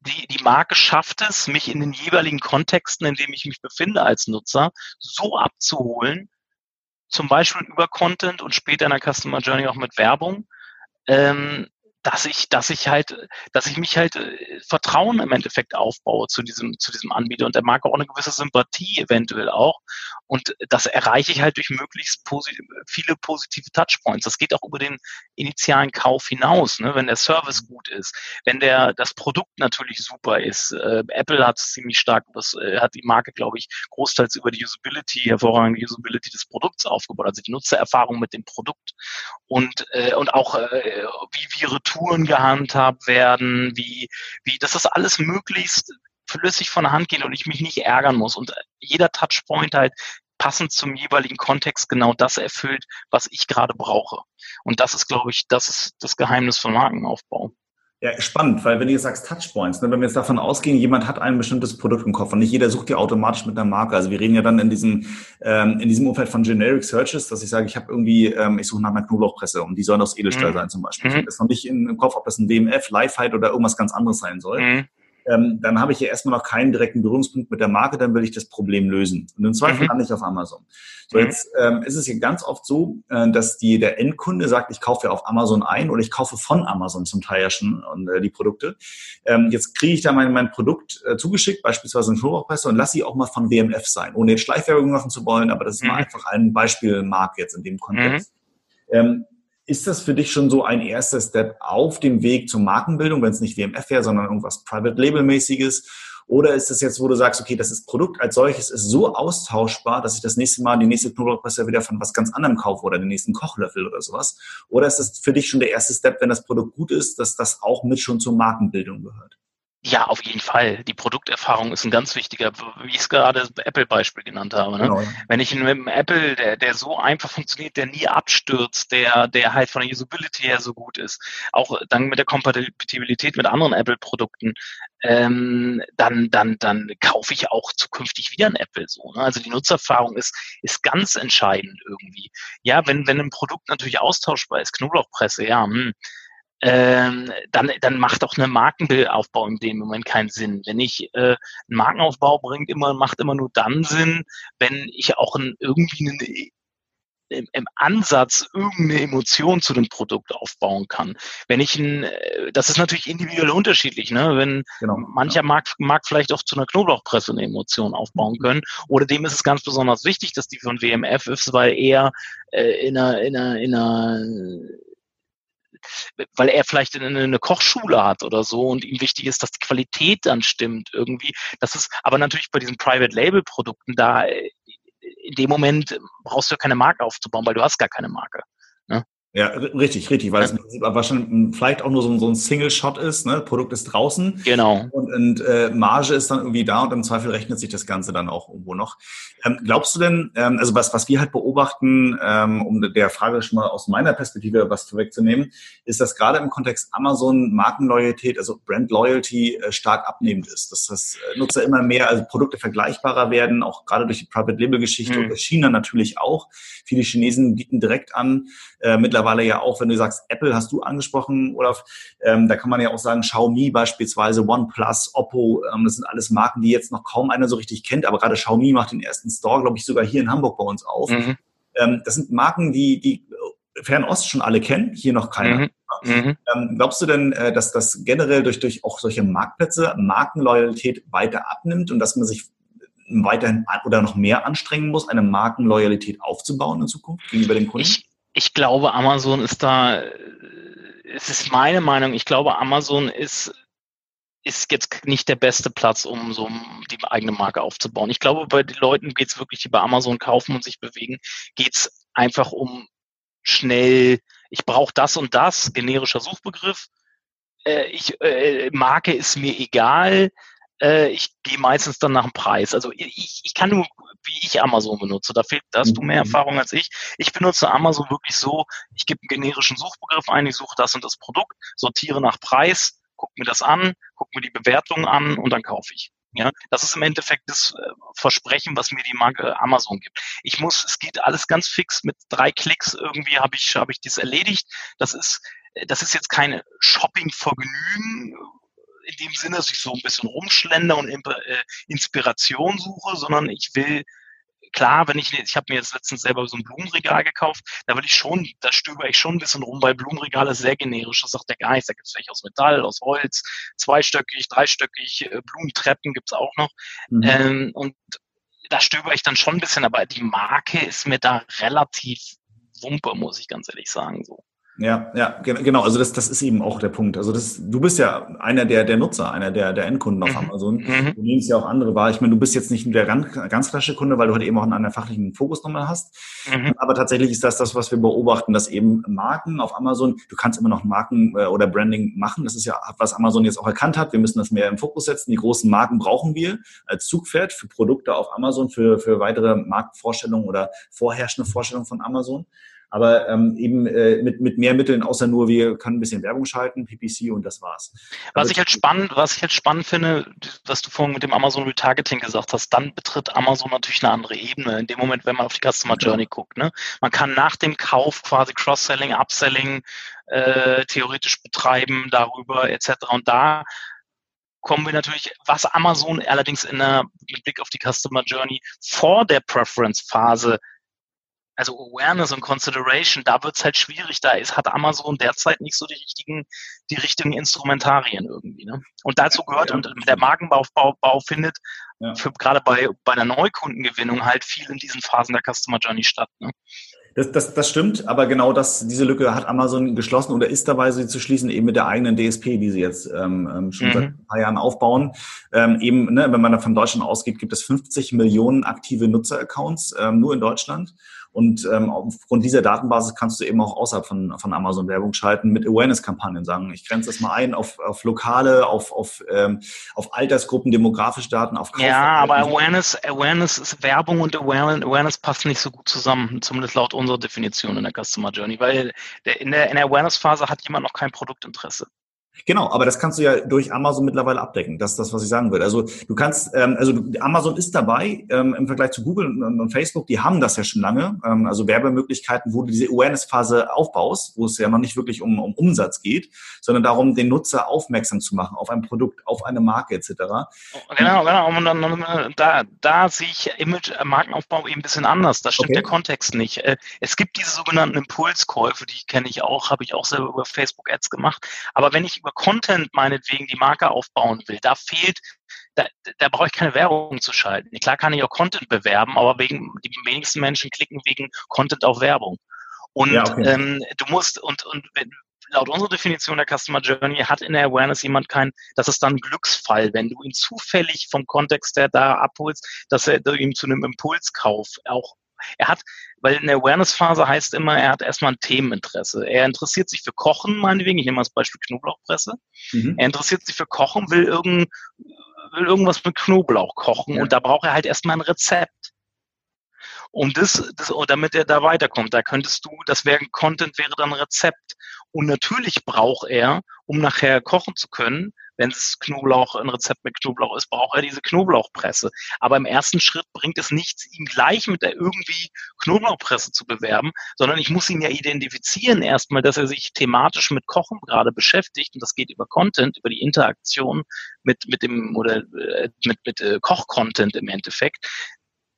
die, die Marke schafft es, mich in den jeweiligen Kontexten, in dem ich mich befinde als Nutzer, so abzuholen, zum Beispiel über Content und später in der Customer Journey auch mit Werbung, ähm, dass ich, dass ich halt, dass ich mich halt äh, Vertrauen im Endeffekt aufbaue zu diesem, zu diesem Anbieter und der mag auch eine gewisse Sympathie eventuell auch. Und das erreiche ich halt durch möglichst posit viele positive Touchpoints. Das geht auch über den initialen Kauf hinaus, ne? wenn der Service gut ist, wenn der das Produkt natürlich super ist. Äh, Apple hat ziemlich stark, das äh, hat die Marke, glaube ich, großteils über die Usability, hervorragende Usability des Produkts aufgebaut, also die Nutzererfahrung mit dem Produkt und äh, und auch äh, wie wir Retouren gehandhabt werden, wie, wie, dass das alles möglichst flüssig von der Hand geht und ich mich nicht ärgern muss und jeder Touchpoint halt passend zum jeweiligen Kontext genau das erfüllt, was ich gerade brauche. Und das ist, glaube ich, das ist das Geheimnis von Markenaufbau. Ja, spannend, weil wenn du jetzt sagst Touchpoints, ne, wenn wir jetzt davon ausgehen, jemand hat ein bestimmtes Produkt im Kopf und nicht jeder sucht ja automatisch mit einer Marke. Also wir reden ja dann in diesem ähm, in diesem Umfeld von Generic Searches, dass ich sage, ich habe irgendwie, ähm, ich suche nach einer Knoblauchpresse und die sollen aus Edelstahl mhm. sein zum Beispiel. Ich habe jetzt noch nicht im Kopf, ob das ein WMF, Lifehide oder irgendwas ganz anderes sein soll. Mhm ähm, dann habe ich ja erstmal noch keinen direkten Berührungspunkt mit der Marke, dann will ich das Problem lösen. Und im Zweifel mhm. lande ich auf Amazon. So, mhm. jetzt ähm, ist es hier ganz oft so, äh, dass die, der Endkunde sagt, ich kaufe ja auf Amazon ein oder ich kaufe von Amazon zum Teil ja schon und, äh, die Produkte. Ähm, jetzt kriege ich da mein, mein Produkt äh, zugeschickt, beispielsweise ein Knoblauchpresse und lasse sie auch mal von WMF sein, ohne jetzt Schleichwerbung machen zu wollen, aber das ist mhm. mal einfach ein Beispiel Marke jetzt in dem Kontext. Mhm. Ähm, ist das für dich schon so ein erster Step auf dem Weg zur Markenbildung, wenn es nicht WMF wäre, sondern irgendwas Private Label mäßiges? Oder ist das jetzt, wo du sagst, okay, das ist Produkt als solches ist so austauschbar, dass ich das nächste Mal die nächste Knoblauchpresse wieder von was ganz anderem kaufe oder den nächsten Kochlöffel oder sowas? Oder ist das für dich schon der erste Step, wenn das Produkt gut ist, dass das auch mit schon zur Markenbildung gehört? Ja, auf jeden Fall. Die Produkterfahrung ist ein ganz wichtiger, wie ich es gerade das Apple-Beispiel genannt habe. Ne? Genau. Wenn ich mit einem Apple, der, der so einfach funktioniert, der nie abstürzt, der, der halt von der Usability her so gut ist, auch dann mit der Kompatibilität mit anderen Apple-Produkten, ähm, dann, dann, dann kaufe ich auch zukünftig wieder ein Apple so. Ne? Also die Nutzererfahrung ist, ist ganz entscheidend irgendwie. Ja, wenn, wenn ein Produkt natürlich austauschbar ist, Knoblauchpresse, ja, hm, ähm, dann, dann macht auch eine Markenbildaufbau in dem Moment keinen Sinn. Wenn ich äh, einen Markenaufbau bringt immer, macht immer nur dann Sinn, wenn ich auch ein, irgendwie einen, im, im Ansatz irgendeine Emotion zu dem Produkt aufbauen kann. Wenn ich ein, äh, das ist natürlich individuell unterschiedlich, ne? Wenn genau, mancher ja. mag, mag vielleicht auch zu einer Knoblauchpresse eine Emotion aufbauen mhm. können, oder dem ist es ganz besonders wichtig, dass die von WMF ist, weil er äh, in einer, in einer, in einer weil er vielleicht eine, eine Kochschule hat oder so und ihm wichtig ist, dass die Qualität dann stimmt irgendwie. Das ist aber natürlich bei diesen Private Label Produkten da äh, in dem Moment brauchst du ja keine Marke aufzubauen, weil du hast gar keine Marke. Ja, richtig, richtig, weil ja. es wahrscheinlich vielleicht auch nur so, so ein Single-Shot ist, ne? Produkt ist draußen. Genau. Und, und äh, Marge ist dann irgendwie da und im Zweifel rechnet sich das Ganze dann auch irgendwo noch. Ähm, glaubst du denn, ähm, also was, was wir halt beobachten, ähm, um der Frage schon mal aus meiner Perspektive was vorwegzunehmen, ist, dass gerade im Kontext Amazon Markenloyalität, also Brand Loyalty äh, stark abnehmend ist. Dass das äh, Nutzer immer mehr, also Produkte vergleichbarer werden, auch gerade durch die Private Label Geschichte mhm. und China natürlich auch. Viele Chinesen bieten direkt an, äh, mittlerweile ja auch, wenn du sagst, Apple hast du angesprochen, Olaf, ähm, da kann man ja auch sagen, Xiaomi beispielsweise, OnePlus, Oppo, ähm, das sind alles Marken, die jetzt noch kaum einer so richtig kennt, aber gerade Xiaomi macht den ersten Store, glaube ich, sogar hier in Hamburg bei uns auf. Mhm. Ähm, das sind Marken, die, die Fernost schon alle kennen, hier noch keiner. Mhm. Mhm. Ähm, glaubst du denn, äh, dass das generell durch, durch auch solche Marktplätze Markenloyalität weiter abnimmt und dass man sich weiterhin oder noch mehr anstrengen muss, eine Markenloyalität aufzubauen in Zukunft gegenüber den Kunden? Ich, ich glaube, Amazon ist da, es ist meine Meinung, ich glaube, Amazon ist, ist jetzt nicht der beste Platz, um so die eigene Marke aufzubauen. Ich glaube, bei den Leuten geht es wirklich, die bei Amazon kaufen und sich bewegen, geht es einfach um schnell, ich brauche das und das, generischer Suchbegriff. Äh, ich, äh, Marke ist mir egal. Äh, ich gehe meistens dann nach dem Preis. Also ich, ich kann nur wie ich Amazon benutze. Da fehlt, da hast du mehr mhm. Erfahrung als ich. Ich benutze Amazon wirklich so, ich gebe einen generischen Suchbegriff ein, ich suche das und das Produkt, sortiere nach Preis, gucke mir das an, gucke mir die Bewertungen an und dann kaufe ich. Ja, das ist im Endeffekt das äh, Versprechen, was mir die Marke Amazon gibt. Ich muss, es geht alles ganz fix mit drei Klicks irgendwie habe ich habe ich das erledigt. Das ist das ist jetzt keine Shopping-Vergnügen, in dem Sinne, dass ich so ein bisschen rumschlender und äh, Inspiration suche, sondern ich will klar, wenn ich, ich habe mir jetzt letztens selber so ein Blumenregal gekauft, da will ich schon, da stöber ich schon ein bisschen rum, weil Blumenregal ist sehr generisch, das sagt der gar nichts, da gibt es welche aus Metall, aus Holz, zweistöckig, dreistöckig, äh, Blumentreppen gibt's auch noch. Mhm. Ähm, und da stöber ich dann schon ein bisschen, aber die Marke ist mir da relativ Wumpe, muss ich ganz ehrlich sagen. So. Ja, ja, genau. Also das, das ist eben auch der Punkt. Also das, du bist ja einer der, der Nutzer, einer der, der Endkunden auf mhm. Amazon. Mhm. Du nimmst ja auch andere wahr. Ich meine, du bist jetzt nicht der ganz, ganz klassische Kunde, weil du halt eben auch einen fachlichen Fokus nochmal hast. Mhm. Aber tatsächlich ist das das, was wir beobachten, dass eben Marken auf Amazon, du kannst immer noch Marken äh, oder Branding machen. Das ist ja, was Amazon jetzt auch erkannt hat. Wir müssen das mehr im Fokus setzen. Die großen Marken brauchen wir als Zugpferd für Produkte auf Amazon, für, für weitere Marktvorstellungen oder vorherrschende Vorstellungen von Amazon aber ähm, eben äh, mit, mit mehr Mitteln, außer nur wir können ein bisschen Werbung schalten, PPC und das war's. Was also, ich halt spannend, was ich halt spannend finde, was du vorhin mit dem Amazon Retargeting gesagt hast, dann betritt Amazon natürlich eine andere Ebene. In dem Moment, wenn man auf die Customer Journey guckt, ne? Man kann nach dem Kauf quasi Cross-Selling, Upselling äh, theoretisch betreiben darüber etc. Und da kommen wir natürlich, was Amazon allerdings in der, mit Blick auf die Customer Journey vor der Preference-Phase also Awareness und Consideration, da wird es halt schwierig. Da ist, hat Amazon derzeit nicht so die richtigen, die richtigen Instrumentarien irgendwie. Ne? Und dazu gehört, ja. und der Markenbau Bau findet ja. für, gerade bei, bei der Neukundengewinnung halt viel in diesen Phasen der Customer Journey statt. Ne? Das, das, das stimmt, aber genau das, diese Lücke hat Amazon geschlossen oder ist dabei, sie zu schließen, eben mit der eigenen DSP, die sie jetzt ähm, ähm, schon mhm. seit ein paar Jahren aufbauen. Ähm, eben, ne, wenn man da von Deutschland ausgeht, gibt es 50 Millionen aktive Nutzeraccounts ähm, nur in Deutschland. Und ähm, aufgrund dieser Datenbasis kannst du eben auch außerhalb von, von Amazon Werbung schalten mit Awareness-Kampagnen, sagen, ich grenze das mal ein auf, auf lokale, auf, auf, ähm, auf Altersgruppen, demografische Daten, auf Kauf Ja, aber Awareness, Awareness ist Werbung und Awareness, Awareness passt nicht so gut zusammen, zumindest laut unserer Definition in der Customer Journey, weil in der, in der Awareness-Phase hat jemand noch kein Produktinteresse. Genau, aber das kannst du ja durch Amazon mittlerweile abdecken. Das ist das, was ich sagen würde. Also du kannst, ähm, also Amazon ist dabei ähm, im Vergleich zu Google und, und, Facebook, die haben das ja schon lange. Ähm, also Werbemöglichkeiten, wo du diese Awareness-Phase aufbaust, wo es ja noch nicht wirklich um, um Umsatz geht, sondern darum, den Nutzer aufmerksam zu machen auf ein Produkt, auf eine Marke etc. Genau, genau. Und dann, da, da sehe ich Image-Markenaufbau eben ein bisschen anders. Da stimmt okay. der Kontext nicht. Äh, es gibt diese sogenannten Impulskäufe, die kenne ich auch, habe ich auch selber über Facebook-Ads gemacht. Aber wenn ich über Content meinetwegen die Marke aufbauen will, da fehlt, da, da brauche ich keine Werbung zu schalten. Klar kann ich auch Content bewerben, aber wegen die wenigsten Menschen klicken wegen Content auf Werbung. Und ja, okay. ähm, du musst, und, und wenn, laut unserer Definition der Customer Journey hat in der Awareness jemand kein, das ist dann ein Glücksfall, wenn du ihn zufällig vom Kontext der da abholst, dass er ihm zu einem Impulskauf auch er hat, weil in der Awareness-Phase heißt immer, er hat erstmal ein Themeninteresse. Er interessiert sich für Kochen, meinetwegen, ich nehme mal das Beispiel Knoblauchpresse. Mhm. Er interessiert sich für Kochen, will, irgend, will irgendwas mit Knoblauch kochen ja. und da braucht er halt erstmal ein Rezept. Und das, das, damit er da weiterkommt, da könntest du, das wäre Content, wäre dann Rezept. Und natürlich braucht er, um nachher kochen zu können, wenn es Knoblauch, ein Rezept mit Knoblauch ist, braucht er diese Knoblauchpresse. Aber im ersten Schritt bringt es nichts, ihn gleich mit der irgendwie Knoblauchpresse zu bewerben, sondern ich muss ihn ja identifizieren erstmal, dass er sich thematisch mit Kochen gerade beschäftigt und das geht über Content, über die Interaktion mit, mit dem oder äh, mit, mit äh, Koch-Content im Endeffekt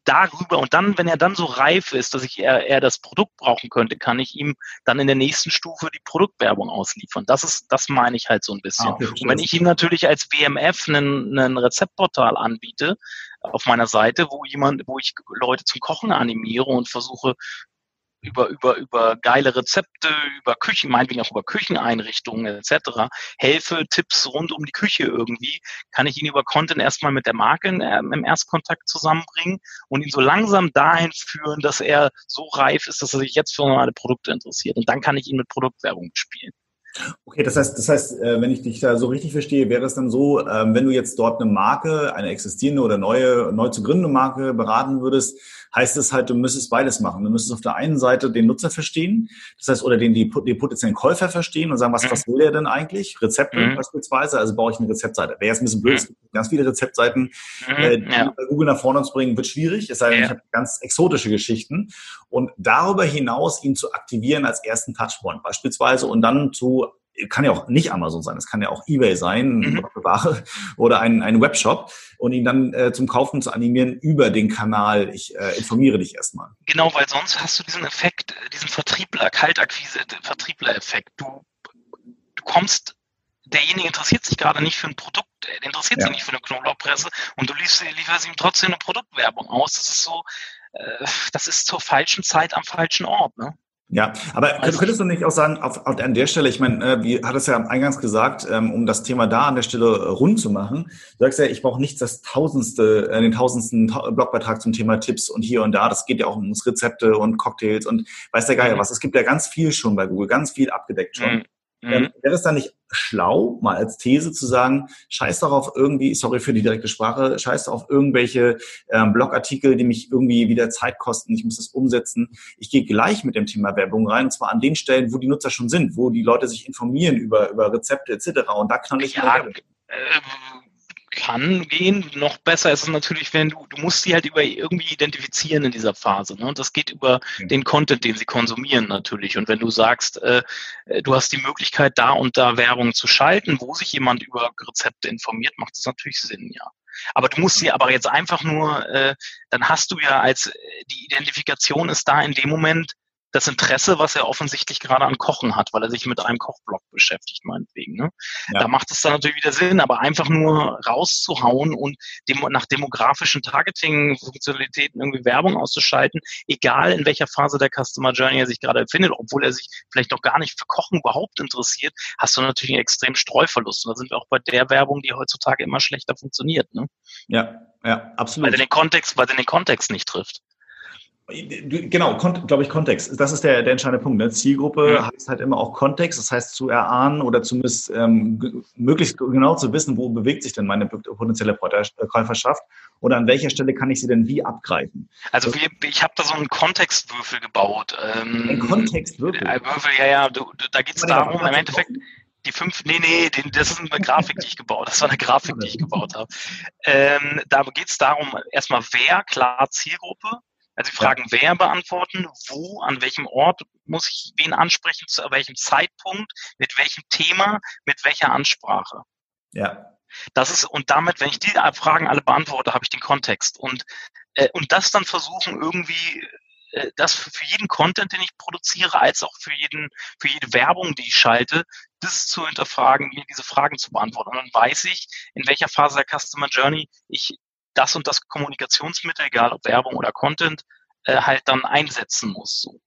darüber und dann, wenn er dann so reif ist, dass ich eher, eher das Produkt brauchen könnte, kann ich ihm dann in der nächsten Stufe die Produktwerbung ausliefern. Das ist, das meine ich halt so ein bisschen. Ah, okay, und wenn ich ihm natürlich als WMF einen, einen Rezeptportal anbiete auf meiner Seite, wo jemand, wo ich Leute zum Kochen animiere und versuche über, über, über geile Rezepte, über Küchen, meinetwegen auch über Kücheneinrichtungen etc. helfe, Tipps rund um die Küche irgendwie, kann ich ihn über Content erstmal mit der Marke ähm, im Erstkontakt zusammenbringen und ihn so langsam dahin führen, dass er so reif ist, dass er sich jetzt für normale Produkte interessiert. Und dann kann ich ihn mit Produktwerbung spielen. Okay, das heißt, das heißt, äh, wenn ich dich da so richtig verstehe, wäre es dann so, ähm, wenn du jetzt dort eine Marke, eine existierende oder neue, neu zu gründende Marke beraten würdest, heißt es halt, du müsstest beides machen. Du müsstest auf der einen Seite den Nutzer verstehen, das heißt, oder den, die, den potenziellen Käufer verstehen und sagen, was, was will der denn eigentlich? Rezepte mhm. beispielsweise, also baue ich eine Rezeptseite. Wäre jetzt ein bisschen blöd, es gibt ganz viele Rezeptseiten, mhm. äh, die ja. bei Google nach vorne zu bringen, wird schwierig, es sei denn, ja. ich habe ganz exotische Geschichten. Und darüber hinaus ihn zu aktivieren als ersten Touchpoint beispielsweise und dann zu kann ja auch nicht Amazon sein, es kann ja auch eBay sein, mhm. Ware oder ein, ein Webshop und ihn dann äh, zum Kaufen zu animieren über den Kanal, ich äh, informiere dich erstmal. Genau, weil sonst hast du diesen Effekt, diesen Vertriebler, Kaltakquise, Vertriebler-Effekt. Du, du kommst, derjenige interessiert sich gerade nicht für ein Produkt, der interessiert ja. sich nicht für eine Knoblauchpresse und du lieferst, lieferst ihm trotzdem eine Produktwerbung aus. Das ist so, äh, das ist zur falschen Zeit am falschen Ort. Ne? Ja, aber also, könntest du nicht auch sagen, auf, auf, an der Stelle, ich meine, äh, wie hat es ja eingangs gesagt, ähm, um das Thema da an der Stelle äh, rund zu machen, du sagst ja, ich brauche nichts das tausendste, äh, den tausendsten Blogbeitrag zum Thema Tipps und hier und da, das geht ja auch um Rezepte und Cocktails und weiß der Geier mhm. was. Es gibt ja ganz viel schon bei Google, ganz viel abgedeckt schon. Mhm. Ähm, mhm. wäre es dann nicht schlau, mal als These zu sagen, scheiß doch auf irgendwie, sorry für die direkte Sprache, scheiß auf irgendwelche ähm, Blogartikel, die mich irgendwie wieder Zeit kosten, ich muss das umsetzen. Ich gehe gleich mit dem Thema Werbung rein, und zwar an den Stellen, wo die Nutzer schon sind, wo die Leute sich informieren über, über Rezepte etc. Und da knall ich ja, kann gehen. Noch besser ist es natürlich, wenn du, du musst sie halt über irgendwie identifizieren in dieser Phase. Ne? Und das geht über den Content, den sie konsumieren natürlich. Und wenn du sagst, äh, du hast die Möglichkeit, da und da Werbung zu schalten, wo sich jemand über Rezepte informiert, macht das natürlich Sinn, ja. Aber du musst sie aber jetzt einfach nur, äh, dann hast du ja als die Identifikation ist da in dem Moment, das Interesse, was er offensichtlich gerade an Kochen hat, weil er sich mit einem Kochblog beschäftigt, meinetwegen. Ne? Ja. Da macht es dann natürlich wieder Sinn, aber einfach nur rauszuhauen und dem, nach demografischen Targeting-Funktionalitäten irgendwie Werbung auszuschalten, egal in welcher Phase der Customer Journey er sich gerade befindet, obwohl er sich vielleicht noch gar nicht für Kochen überhaupt interessiert, hast du natürlich einen extremen Streuverlust. Und da sind wir auch bei der Werbung, die heutzutage immer schlechter funktioniert. Ne? Ja, ja, absolut. Weil er den Kontext, weil er den Kontext nicht trifft. Genau, glaube ich, Kontext. Das ist der, der entscheidende Punkt. Ne? Zielgruppe ja. heißt halt immer auch Kontext, das heißt zu erahnen oder zumindest ähm, möglichst genau zu wissen, wo bewegt sich denn meine potenzielle Käuferschaft oder an welcher Stelle kann ich sie denn wie abgreifen. Also wir, ich habe da so einen Kontextwürfel gebaut. Ähm, Ein Kontextwürfel? Äh, Würfel, ja, ja, du, du, da geht es darum, im Endeffekt, die fünf, nee, nee, das ist eine Grafik, die ich gebaut Das war eine Grafik, die ich *laughs* gebaut habe. Ähm, da geht es darum, erstmal wer, klar Zielgruppe, also die Fragen ja. wer beantworten, wo, an welchem Ort muss ich wen ansprechen, zu welchem Zeitpunkt, mit welchem Thema, mit welcher Ansprache. Ja. Das ist, und damit, wenn ich die Fragen alle beantworte, habe ich den Kontext. Und, äh, und das dann versuchen, irgendwie äh, das für, für jeden Content, den ich produziere, als auch für jeden, für jede Werbung, die ich schalte, das zu hinterfragen, mir diese Fragen zu beantworten. Und dann weiß ich, in welcher Phase der Customer Journey ich das und das Kommunikationsmittel, egal ob Werbung oder Content, äh, halt dann einsetzen muss. So.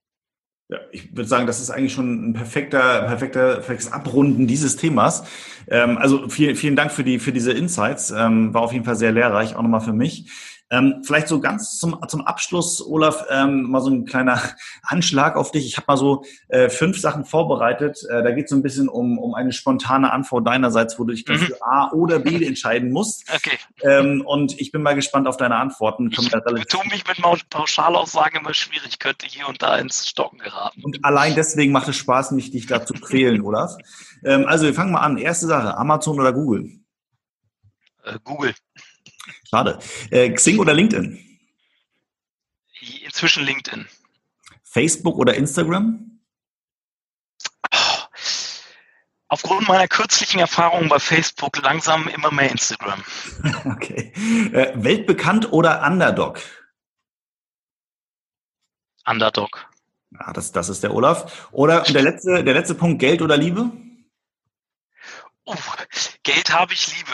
Ja, ich würde sagen, das ist eigentlich schon ein perfekter, perfekter, perfektes Abrunden dieses Themas. Ähm, also vielen, vielen Dank für die, für diese Insights. Ähm, war auf jeden Fall sehr lehrreich, auch nochmal für mich. Ähm, vielleicht so ganz zum, zum Abschluss, Olaf, ähm, mal so ein kleiner *laughs* Anschlag auf dich. Ich habe mal so äh, fünf Sachen vorbereitet. Äh, da geht es so ein bisschen um, um eine spontane Antwort deinerseits, wo du dich mhm. für A oder B *laughs* entscheiden musst. Okay. Ähm, und ich bin mal gespannt auf deine Antworten. Ich tue mich mit Pauschalaussagen immer schwierig. Ich könnte hier und da ins Stocken geraten. Und allein deswegen macht es Spaß, mich dich da zu quälen, Olaf. Ähm, also wir fangen mal an. Erste Sache, Amazon oder Google? Äh, Google. Schade. Äh, Xing oder LinkedIn? Inzwischen LinkedIn. Facebook oder Instagram? Aufgrund meiner kürzlichen Erfahrungen bei Facebook langsam immer mehr Instagram. *laughs* Okay. Äh, weltbekannt oder Underdog? Underdog. Ja, das, das ist der Olaf. Oder *laughs* der letzte, der letzte Punkt, Geld oder Liebe? Uh, Geld habe ich Liebe.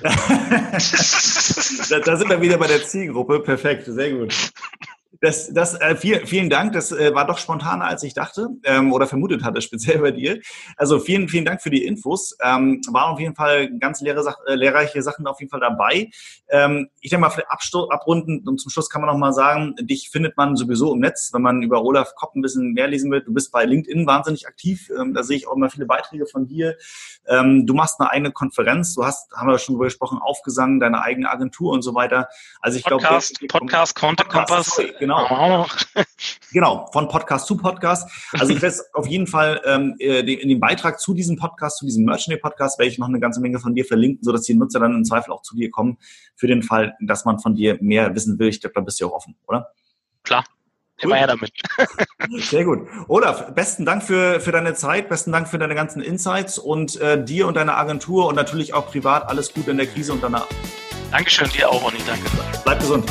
*laughs* da, da sind wir wieder bei der Zielgruppe. Perfekt, sehr gut. *laughs* Das, das, äh, viel, vielen Dank. Das äh, war doch spontaner, als ich dachte ähm, oder vermutet hatte, *laughs* speziell bei dir. Also vielen, vielen Dank für die Infos. Ähm, waren auf jeden Fall ganz leere, äh, lehrreiche Sachen auf jeden Fall dabei. Ähm, ich denke mal, für abrunden und zum Schluss kann man noch mal sagen, dich findet man sowieso im Netz, wenn man über Olaf Kopp ein bisschen mehr lesen will. Du bist bei LinkedIn wahnsinnig aktiv. Ähm, da sehe ich auch immer viele Beiträge von dir. Ähm, du machst eine eigene Konferenz. Du hast, haben wir schon drüber gesprochen, Aufgesang, deine eigene Agentur und so weiter. Also ich glaube, Podcast, glaub, Podcast, Content Kompass genau. *laughs* genau, von Podcast zu Podcast. Also ich werde auf jeden Fall ähm, äh, in dem Beitrag zu diesem Podcast, zu diesem Merchant Podcast, werde ich noch eine ganze Menge von dir verlinken, sodass die Nutzer dann im Zweifel auch zu dir kommen, für den Fall, dass man von dir mehr wissen will. Ich glaube, da bist du auch offen, oder? Klar. Immer her damit. *laughs* *laughs* Sehr gut. Olaf, besten Dank für, für deine Zeit, besten Dank für deine ganzen Insights und äh, dir und deiner Agentur und natürlich auch privat alles Gute in der Krise und danach. Dankeschön, dir auch, Ronny. Danke. Bleib gesund.